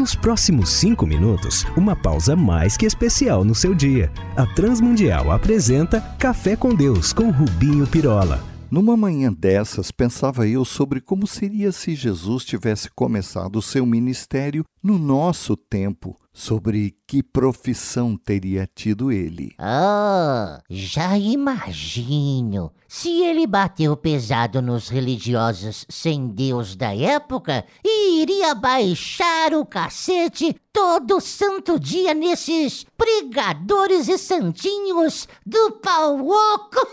Nos próximos cinco minutos, uma pausa mais que especial no seu dia. A Transmundial apresenta Café com Deus com Rubinho Pirola. Numa manhã dessas, pensava eu sobre como seria se Jesus tivesse começado o seu ministério no nosso tempo, sobre que profissão teria tido ele. Ah, já imagino. Se ele bateu pesado nos religiosos sem Deus da época iria baixar o cacete todo santo dia nesses pregadores e santinhos do pau oco.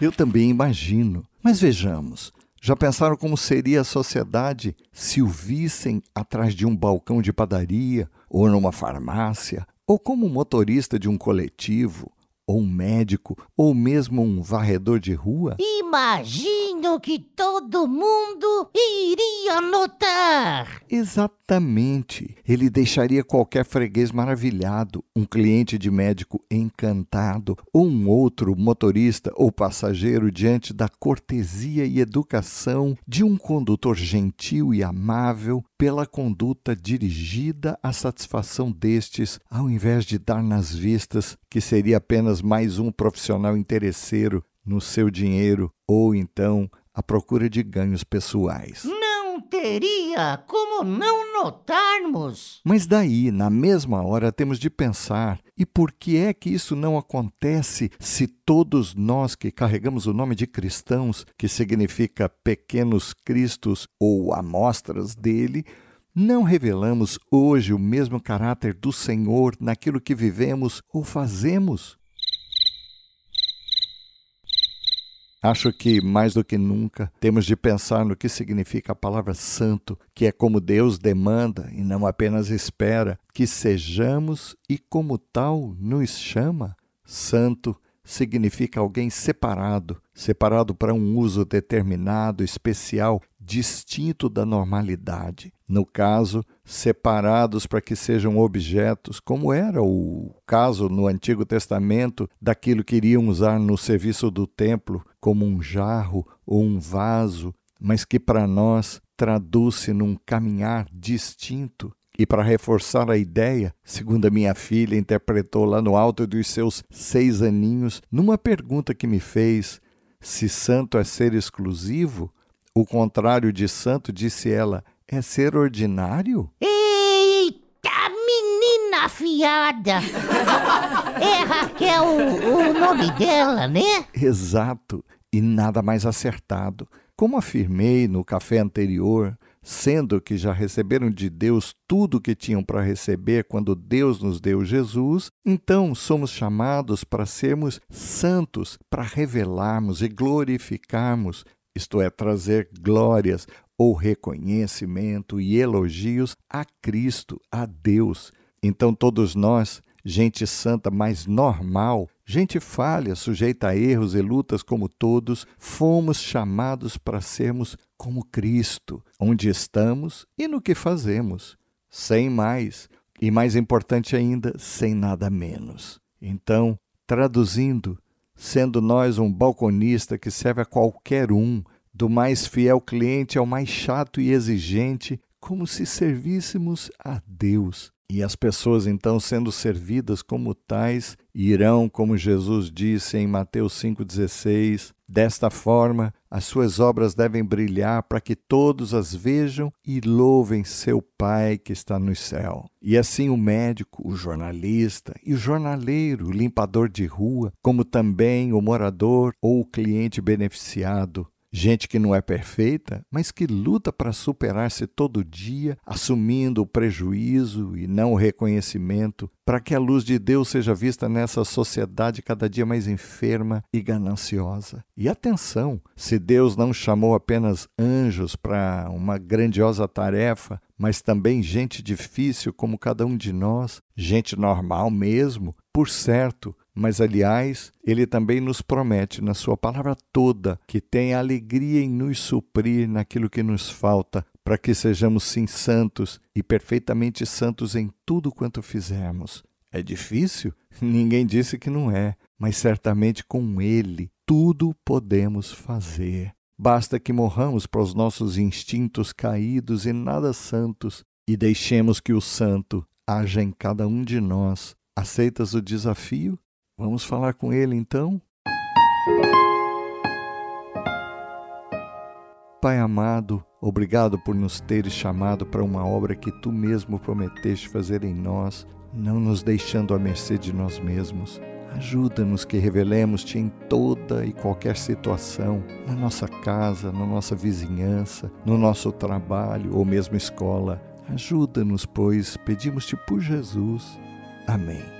Eu também imagino. Mas vejamos, já pensaram como seria a sociedade se o vissem atrás de um balcão de padaria, ou numa farmácia, ou como motorista de um coletivo, ou um médico, ou mesmo um varredor de rua? Imagino que todo mundo iria notar. Exatamente. Ele deixaria qualquer freguês maravilhado, um cliente de médico encantado, ou um outro motorista ou passageiro diante da cortesia e educação de um condutor gentil e amável, pela conduta dirigida à satisfação destes, ao invés de dar nas vistas que seria apenas mais um profissional interesseiro no seu dinheiro ou então à procura de ganhos pessoais. Não teria como não notarmos. Mas daí, na mesma hora, temos de pensar: e por que é que isso não acontece se todos nós que carregamos o nome de cristãos, que significa pequenos cristos ou amostras dele, não revelamos hoje o mesmo caráter do Senhor naquilo que vivemos ou fazemos? Acho que, mais do que nunca, temos de pensar no que significa a palavra santo, que é como Deus demanda e não apenas espera que sejamos e, como tal, nos chama. Santo significa alguém separado, separado para um uso determinado, especial, distinto da normalidade. No caso, separados para que sejam objetos, como era o caso no Antigo Testamento daquilo que iriam usar no serviço do templo, como um jarro ou um vaso, mas que para nós traduz-se num caminhar distinto. E para reforçar a ideia, segundo a minha filha interpretou lá no alto dos seus seis aninhos, numa pergunta que me fez, se santo é ser exclusivo, o contrário de santo, disse ela, é ser ordinário? Eita, menina afiada! é Raquel o nome dela, né? Exato, e nada mais acertado. Como afirmei no café anterior, sendo que já receberam de Deus tudo o que tinham para receber quando Deus nos deu Jesus, então somos chamados para sermos santos, para revelarmos e glorificarmos isto é, trazer glórias ou reconhecimento e elogios a Cristo, a Deus. Então, todos nós, gente santa, mas normal, gente falha, sujeita a erros e lutas como todos, fomos chamados para sermos como Cristo, onde estamos e no que fazemos, sem mais, e mais importante ainda, sem nada menos. Então, traduzindo, sendo nós um balconista que serve a qualquer um, do mais fiel cliente ao mais chato e exigente, como se servíssemos a Deus. E as pessoas, então, sendo servidas como tais, irão, como Jesus disse em Mateus 5,16, desta forma as suas obras devem brilhar para que todos as vejam e louvem seu Pai que está no céu. E assim o médico, o jornalista e o jornaleiro, o limpador de rua, como também o morador ou o cliente beneficiado, Gente que não é perfeita, mas que luta para superar-se todo dia, assumindo o prejuízo e não o reconhecimento, para que a luz de Deus seja vista nessa sociedade cada dia mais enferma e gananciosa. E atenção, se Deus não chamou apenas anjos para uma grandiosa tarefa, mas também gente difícil como cada um de nós, gente normal mesmo, por certo, mas aliás, ele também nos promete na sua palavra toda que tem alegria em nos suprir naquilo que nos falta, para que sejamos sim santos e perfeitamente santos em tudo quanto fizermos. É difícil? Ninguém disse que não é, mas certamente com ele tudo podemos fazer. Basta que morramos para os nossos instintos caídos e nada santos e deixemos que o santo haja em cada um de nós. Aceitas o desafio? Vamos falar com ele então? Pai amado, obrigado por nos teres chamado para uma obra que tu mesmo prometeste fazer em nós, não nos deixando à mercê de nós mesmos. Ajuda-nos que revelemos-te em toda e qualquer situação, na nossa casa, na nossa vizinhança, no nosso trabalho ou mesmo escola. Ajuda-nos, pois pedimos-te por Jesus. Amém.